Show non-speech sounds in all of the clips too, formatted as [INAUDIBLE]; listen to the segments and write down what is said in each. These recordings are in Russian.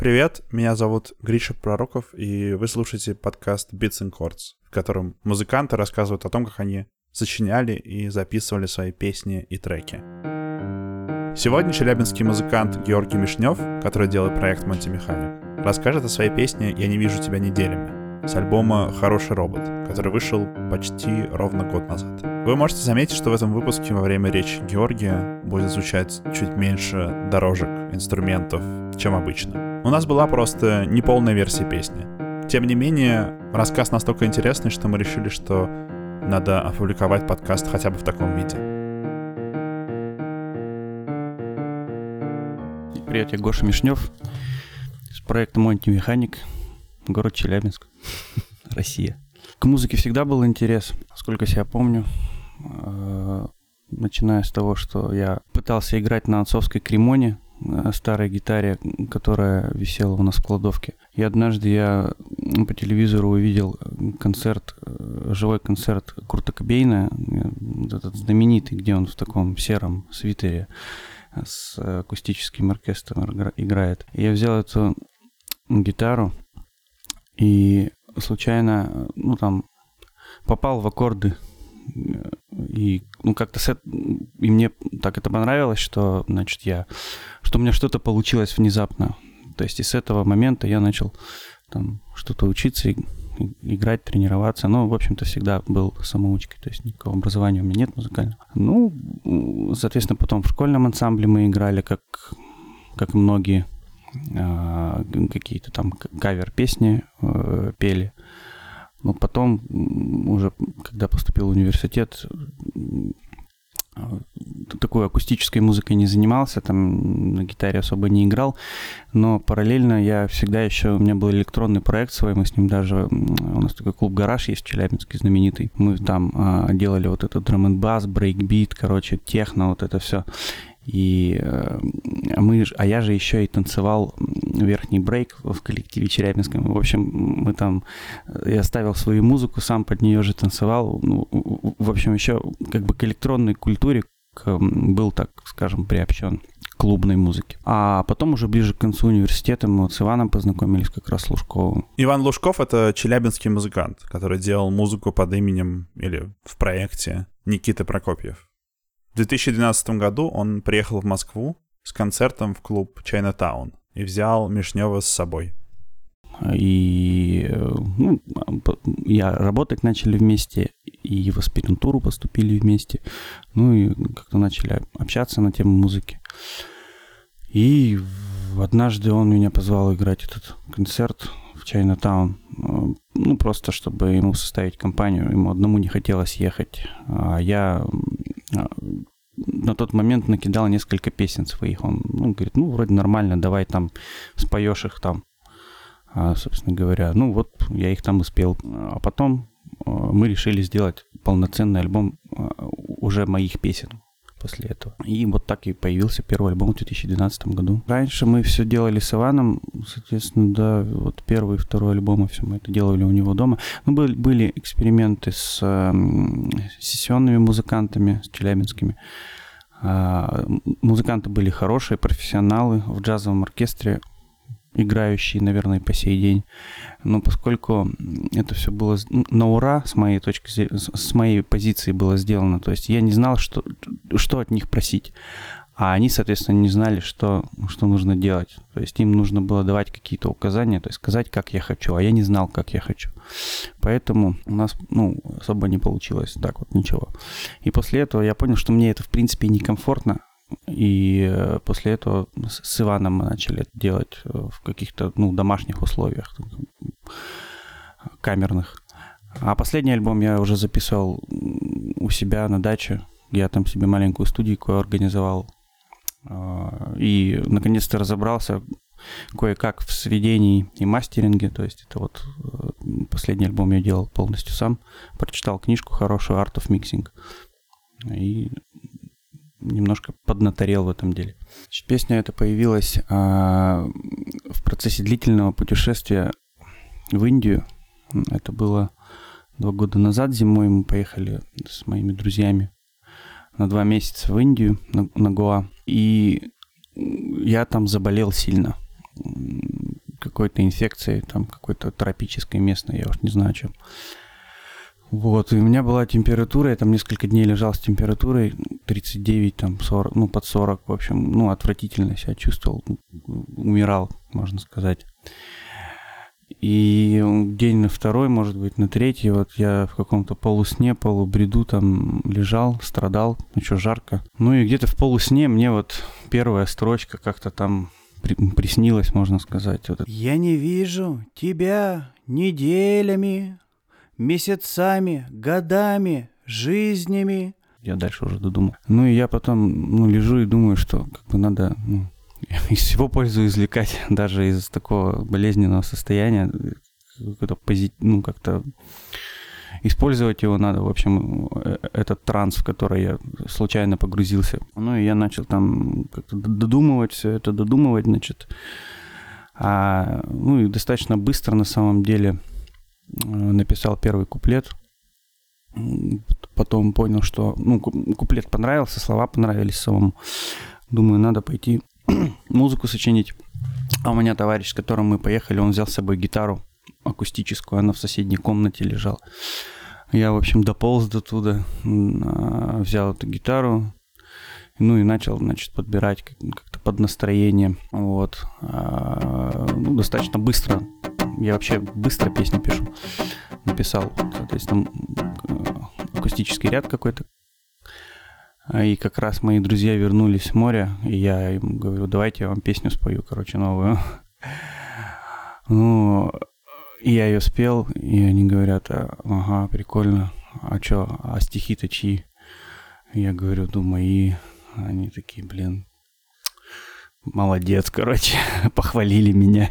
Привет, меня зовут Гриша Пророков, и вы слушаете подкаст Beats and Chords, в котором музыканты рассказывают о том, как они сочиняли и записывали свои песни и треки. Сегодня челябинский музыкант Георгий Мишнев, который делает проект Монти Механик, расскажет о своей песне «Я не вижу тебя неделями» с альбома «Хороший робот», который вышел почти ровно год назад. Вы можете заметить, что в этом выпуске во время речи Георгия будет звучать чуть меньше дорожек, инструментов, чем обычно. У нас была просто неполная версия песни. Тем не менее, рассказ настолько интересный, что мы решили, что надо опубликовать подкаст хотя бы в таком виде. Привет, я Гоша Мишнев с проекта Монти Механик, город Челябинск, [LAUGHS] Россия. К музыке всегда был интерес, сколько себя помню. Э, начиная с того, что я пытался играть на отцовской кремоне, э, старой гитаре, которая висела у нас в кладовке. И однажды я по телевизору увидел концерт, э, живой концерт Курта Кобейна, этот знаменитый, где он в таком сером свитере с акустическим оркестром играет. И я взял эту гитару и случайно, ну там, попал в аккорды и ну как-то с и мне так это понравилось, что значит я, что у меня что-то получилось внезапно. То есть и с этого момента я начал там что-то учиться и играть, тренироваться. Но, в общем-то, всегда был самоучкой, то есть никакого образования у меня нет музыкального. Ну, соответственно, потом в школьном ансамбле мы играли, как, как многие, какие-то там кавер-песни э, пели. Но потом, уже когда поступил в университет, такой акустической музыкой не занимался, там на гитаре особо не играл, но параллельно я всегда еще, у меня был электронный проект свой, мы с ним даже, у нас такой клуб «Гараж» есть в Челябинске знаменитый, мы там а, делали вот этот драм н бас брейкбит, короче, техно, вот это все. И э, мы, а я же еще и танцевал верхний брейк в коллективе Челябинском. В общем, мы там, э, я ставил свою музыку, сам под нее же танцевал. Ну, в общем, еще как бы к электронной культуре был, так скажем, приобщен клубной музыки. А потом уже ближе к концу университета мы вот с Иваном познакомились как раз с Лужковым. Иван Лужков — это челябинский музыкант, который делал музыку под именем или в проекте Никиты Прокопьев. В 2012 году он приехал в Москву с концертом в клуб Чайнатаун и взял Мишнева с собой. И ну, я работать начали вместе, и в аспирантуру поступили вместе. Ну и как-то начали общаться на тему музыки. И однажды он меня позвал играть этот концерт в Чайнатаун. Ну, просто чтобы ему составить компанию. Ему одному не хотелось ехать. А я на тот момент накидал несколько песен своих. Он ну, говорит, ну, вроде нормально, давай там споешь их там. А, собственно говоря, ну вот я их там и. А потом а, мы решили сделать полноценный альбом а, уже моих песен после этого. И вот так и появился первый альбом в 2012 году. Раньше мы все делали с Иваном, соответственно, да, вот первый и второй альбомы все мы это делали у него дома. Ну, были, были эксперименты с э, сессионными музыкантами, с челябинскими. Э, музыканты были хорошие, профессионалы в джазовом оркестре играющий, наверное, по сей день. Но поскольку это все было на ура, с моей точки зрения, с моей позиции было сделано, то есть я не знал, что, что от них просить. А они, соответственно, не знали, что, что нужно делать. То есть им нужно было давать какие-то указания, то есть сказать, как я хочу, а я не знал, как я хочу. Поэтому у нас, ну, особо не получилось так вот ничего. И после этого я понял, что мне это, в принципе, некомфортно, и э, после этого с Иваном мы начали это делать э, в каких-то ну, домашних условиях, камерных. А последний альбом я уже записывал у себя на даче. Я там себе маленькую студийку организовал. А, и наконец-то разобрался кое-как в сведении и мастеринге. То есть это вот э, последний альбом я делал полностью сам. Прочитал книжку хорошую Art of Mixing. И немножко поднаторел в этом деле. Песня эта появилась а, в процессе длительного путешествия в Индию. Это было два года назад зимой. Мы поехали с моими друзьями на два месяца в Индию, на, на Гоа. И я там заболел сильно. какой-то инфекцией, там какой-то тропической местной, я уж не знаю чем. Вот, и у меня была температура, я там несколько дней лежал с температурой 39, там 40, ну под 40, в общем, ну отвратительно себя чувствовал, умирал, можно сказать. И день на второй, может быть, на третий, вот я в каком-то полусне, полубреду там лежал, страдал, ну что, жарко. Ну и где-то в полусне мне вот первая строчка как-то там при, приснилась, можно сказать. Вот. Я не вижу тебя неделями, месяцами, годами, жизнями. Я дальше уже додумал. Ну и я потом ну, лежу и думаю, что как бы надо ну, [LAUGHS] из всего пользу извлекать, [LAUGHS] даже из такого болезненного состояния, как-то пози... ну, как-то использовать его надо, в общем, э, этот транс, в который я случайно погрузился. Ну и я начал там как-то додумывать все это, додумывать, значит. А, ну и достаточно быстро на самом деле э, написал первый куплет. Потом понял, что ну, куплет понравился, слова понравились самому. Думаю, надо пойти [CLEARS THROAT] музыку сочинить. А у меня товарищ, с которым мы поехали, он взял с собой гитару акустическую, она в соседней комнате лежала. Я, в общем, дополз до туда, а, взял эту гитару, ну и начал, значит, подбирать как-то под настроение. Вот. А, ну, достаточно быстро. Я вообще быстро песни пишу. Написал, соответственно, акустический ряд какой-то а, и как раз мои друзья вернулись с моря, и я им говорю, давайте я вам песню спою, короче, новую. [LAUGHS] Ну, я ее спел, и они говорят, ага, прикольно, а чё, а стихи-то чьи? Я говорю, ну, мои. Они такие, блин, молодец, короче, [LAUGHS] похвалили меня.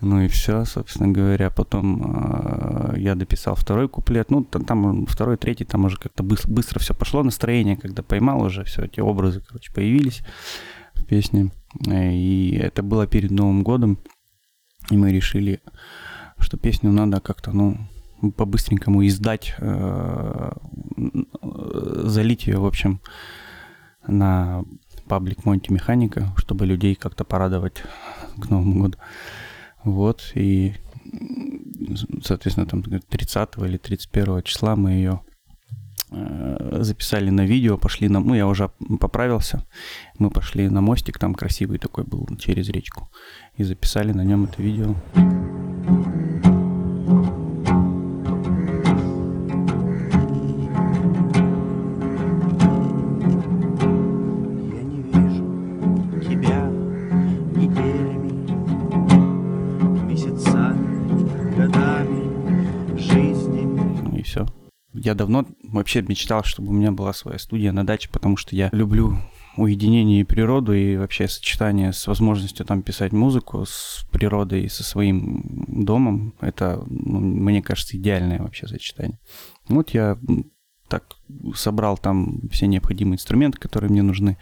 ну и все, собственно говоря. Потом э, я дописал второй куплет. Ну, там, там второй, третий, там уже как-то быстро, быстро все пошло, настроение, когда поймал уже все эти образы, короче, появились в песне. И это было перед Новым годом. И мы решили, что песню надо как-то, ну, по-быстренькому издать, э, залить ее, в общем, на паблик Монти Механика, чтобы людей как-то порадовать к Новому году. Вот, и, соответственно, там 30 или 31 числа мы ее э, записали на видео, пошли на... Ну, я уже поправился. Мы пошли на мостик, там красивый такой был, через речку. И записали на нем это видео. Я давно вообще мечтал, чтобы у меня была своя студия на даче, потому что я люблю уединение и природу, и вообще сочетание с возможностью там писать музыку с природой и со своим домом, это, ну, мне кажется, идеальное вообще сочетание. Вот я так собрал там все необходимые инструменты, которые мне нужны.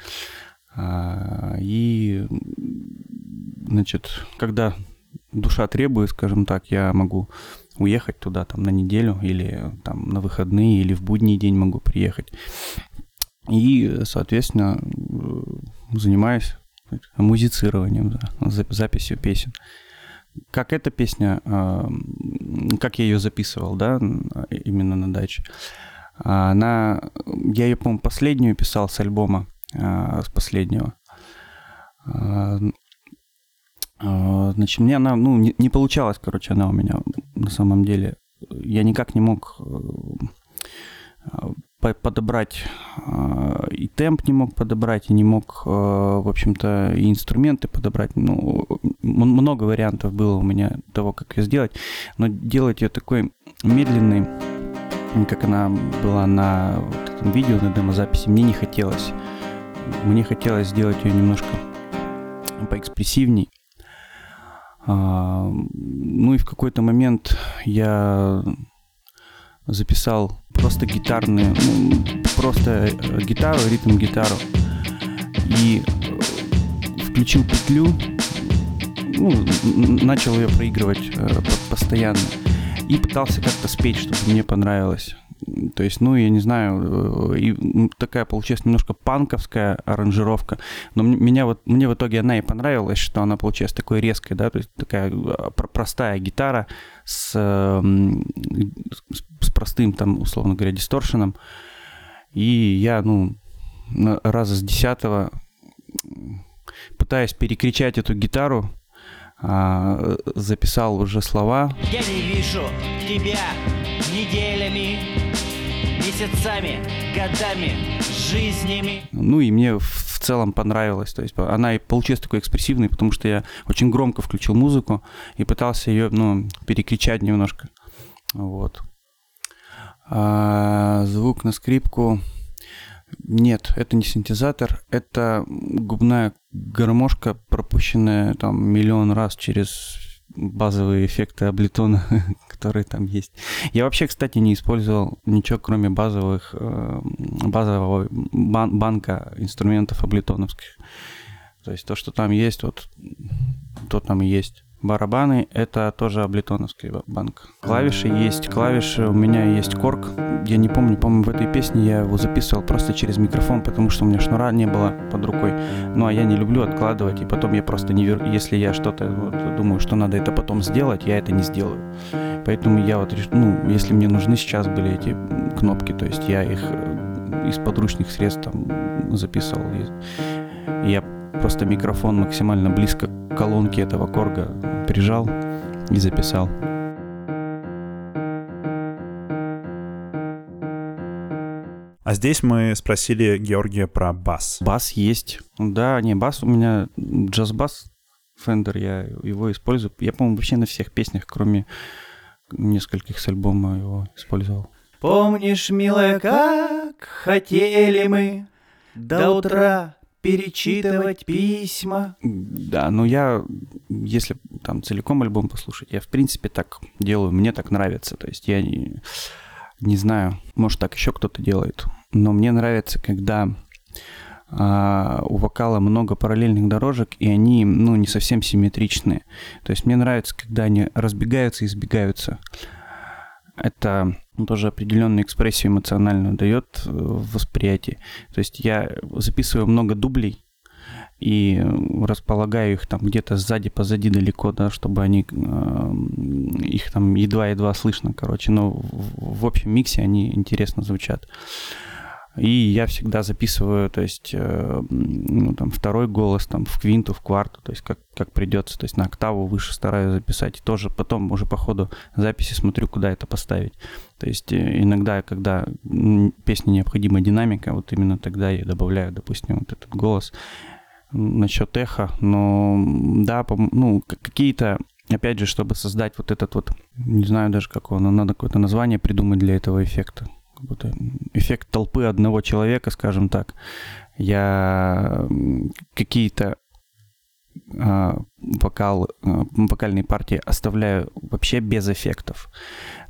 А, и, значит, когда душа требует, скажем так, я могу уехать туда там на неделю или там на выходные или в будний день могу приехать. И, соответственно, э, занимаюсь музицированием, записью песен. Как эта песня, э, как я ее записывал, да, именно на даче. Она, я ее, по-моему, последнюю писал с альбома, э, с последнего. Значит, мне она, ну, не, не получалась, короче, она у меня на самом деле. Я никак не мог э, подобрать э, и темп не мог подобрать, и не мог, э, в общем-то, и инструменты подобрать. Ну, много вариантов было у меня того, как ее сделать, но делать ее такой медленной, как она была на вот этом видео, на демозаписи, мне не хотелось. Мне хотелось сделать ее немножко поэкспрессивней. А, ну и в какой-то момент я записал просто гитарные, ну, просто э, гитару, ритм гитару и э, включил петлю, ну, начал ее проигрывать э, постоянно и пытался как-то спеть, чтобы мне понравилось. То есть, ну, я не знаю, э, и такая получилась немножко панковская аранжировка, но меня вот, мне в итоге она и понравилась, что она получилась такой резкой, да, то есть такая э, простая гитара с, с простым там, условно говоря, дисторшеном, и я, ну, раза с десятого пытаясь перекричать эту гитару, а, записал уже слова. Я не вижу тебя неделями, месяцами, годами, жизнями. Ну и мне в целом понравилось. То есть она и получилась такой экспрессивной, потому что я очень громко включил музыку и пытался ее, ну, перекричать немножко. Вот. А, звук на скрипку. Нет, это не синтезатор, это губная гармошка, пропущенная там миллион раз через базовые эффекты Аблетона, [LAUGHS] которые там есть. Я вообще, кстати, не использовал ничего, кроме базовых, э, базового бан банка инструментов аблетоновских. То есть то, что там есть, вот то там и есть. Барабаны — это тоже Аблетоновский банк. Клавиши есть, клавиши, у меня есть корк. Я не помню, по-моему, в этой песне я его записывал просто через микрофон, потому что у меня шнура не было под рукой. Ну, а я не люблю откладывать, и потом я просто не верю. Если я что-то вот, думаю, что надо это потом сделать, я это не сделаю. Поэтому я вот, ну, если мне нужны сейчас были эти кнопки, то есть я их э, из подручных средств там записывал. Я просто микрофон максимально близко к колонке этого корга прижал и записал. А здесь мы спросили Георгия про бас. Бас есть. Да, не, бас у меня джаз-бас Fender, я его использую. Я, по-моему, вообще на всех песнях, кроме нескольких с альбома его использовал. Помнишь, милая, как хотели мы до утра перечитывать письма. Да, но я, если там целиком альбом послушать, я в принципе так делаю, мне так нравится. То есть я не, не знаю, может так еще кто-то делает, но мне нравится, когда а, у вокала много параллельных дорожек, и они, ну, не совсем симметричные. То есть мне нравится, когда они разбегаются и избегаются. Это он тоже определенную экспрессию эмоциональную дает э, в восприятии. То есть я записываю много дублей и располагаю их там где-то сзади, позади далеко, да, чтобы они э, их там едва-едва слышно, короче, но в, в общем миксе они интересно звучат. И я всегда записываю, то есть, э, ну, там, второй голос, там, в квинту, в кварту, то есть, как, как придется, то есть, на октаву выше стараюсь записать. И тоже потом уже по ходу записи смотрю, куда это поставить. То есть, э, иногда, когда песне необходима динамика, вот именно тогда я добавляю, допустим, вот этот голос насчет эха, но да, ну, какие-то опять же, чтобы создать вот этот вот, не знаю даже какого, но надо какое-то название придумать для этого эффекта будто эффект толпы одного человека, скажем так. Я какие-то а, вокал, а, вокальные партии оставляю вообще без эффектов.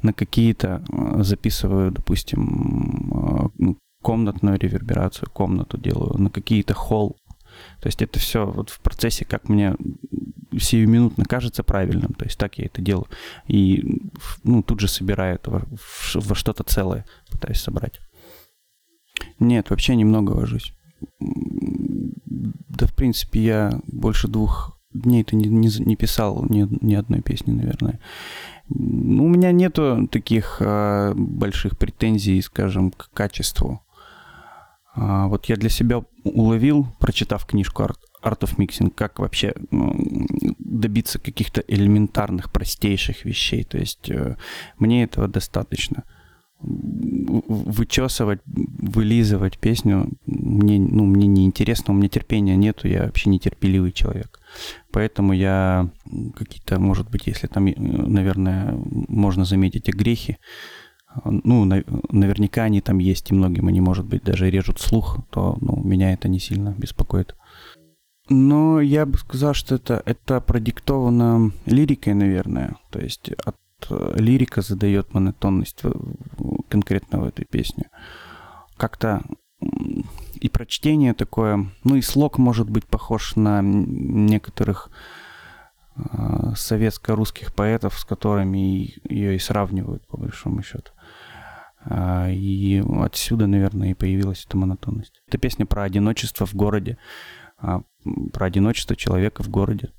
На какие-то а, записываю, допустим, ну, комнатную реверберацию, комнату делаю, на какие-то холл. То есть это все вот в процессе, как мне сиюминутно кажется правильным. То есть так я это делаю. И ну, тут же собираю это во, во что-то целое, пытаюсь собрать. Нет, вообще немного вожусь. Да, в принципе, я больше двух дней это не, не, не писал ни, ни одной песни, наверное. У меня нету таких а, больших претензий, скажем, к качеству. А, вот я для себя уловил, прочитав книжку Art of Mixing, как вообще добиться каких-то элементарных, простейших вещей. То есть э, мне этого достаточно. Вычесывать, вылизывать песню мне, ну, мне не интересно, у меня терпения нету, я вообще нетерпеливый человек. Поэтому я какие-то, может быть, если там, э, наверное, можно заметить и грехи, ну, наверняка они там есть, и многим они, может быть, даже режут слух, то ну, меня это не сильно беспокоит. Но я бы сказал, что это, это продиктовано лирикой, наверное. То есть от э, лирика задает монотонность конкретно в этой песне. Как-то и прочтение такое, ну и слог может быть похож на некоторых э, советско-русских поэтов, с которыми ее и сравнивают, по большому счету. А, и отсюда, наверное, и появилась эта монотонность. Это песня про одиночество в городе, а, про одиночество человека в городе.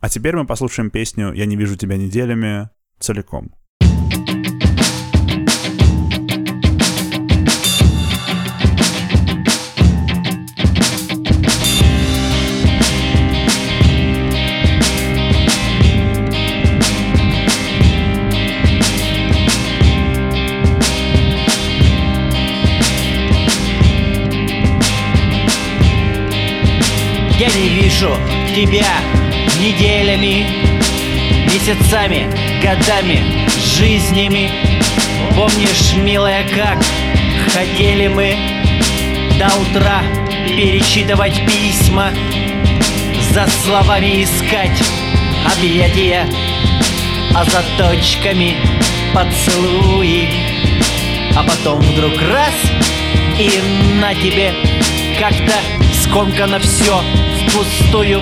А теперь мы послушаем песню «Я не вижу тебя неделями» целиком. Вижу тебя неделями, месяцами, годами, жизнями. Помнишь, милая, как хотели мы до утра перечитывать письма, за словами искать объятия, а за точками поцелуи. А потом вдруг раз и на тебе как-то скомкано все впустую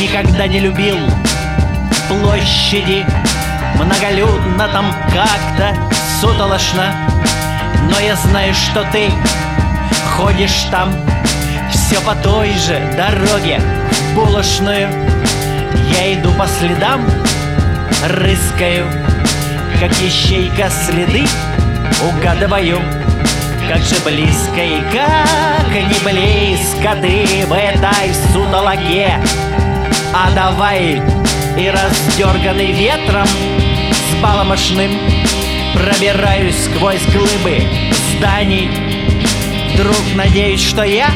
Никогда не любил. Площади Многолюдно там как-то сутолошно. Но я знаю, что ты ходишь там Все по той же дороге в булочную. Я иду по следам, рыскаю Как ищейка следы угадываю как же близко и как не близко ты в этой сутолоке А давай и раздерганный ветром с баломошным Пробираюсь сквозь глыбы зданий. Вдруг надеюсь, что я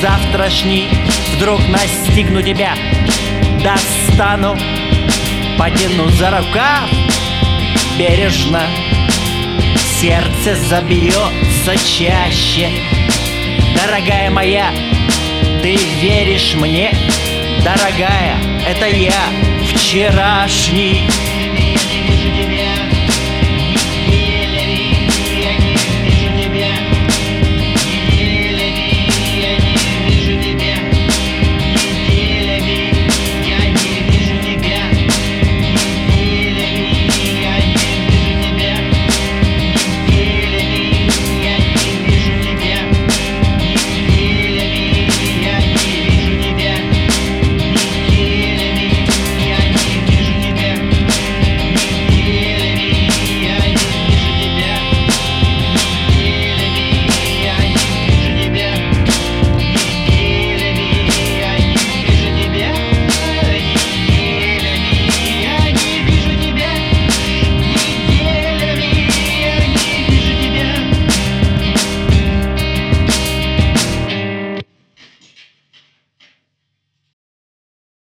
завтрашний Вдруг настигну тебя, достану Потяну за рукав бережно Сердце забьется чаще Дорогая моя, ты веришь мне? Дорогая, это я, вчерашний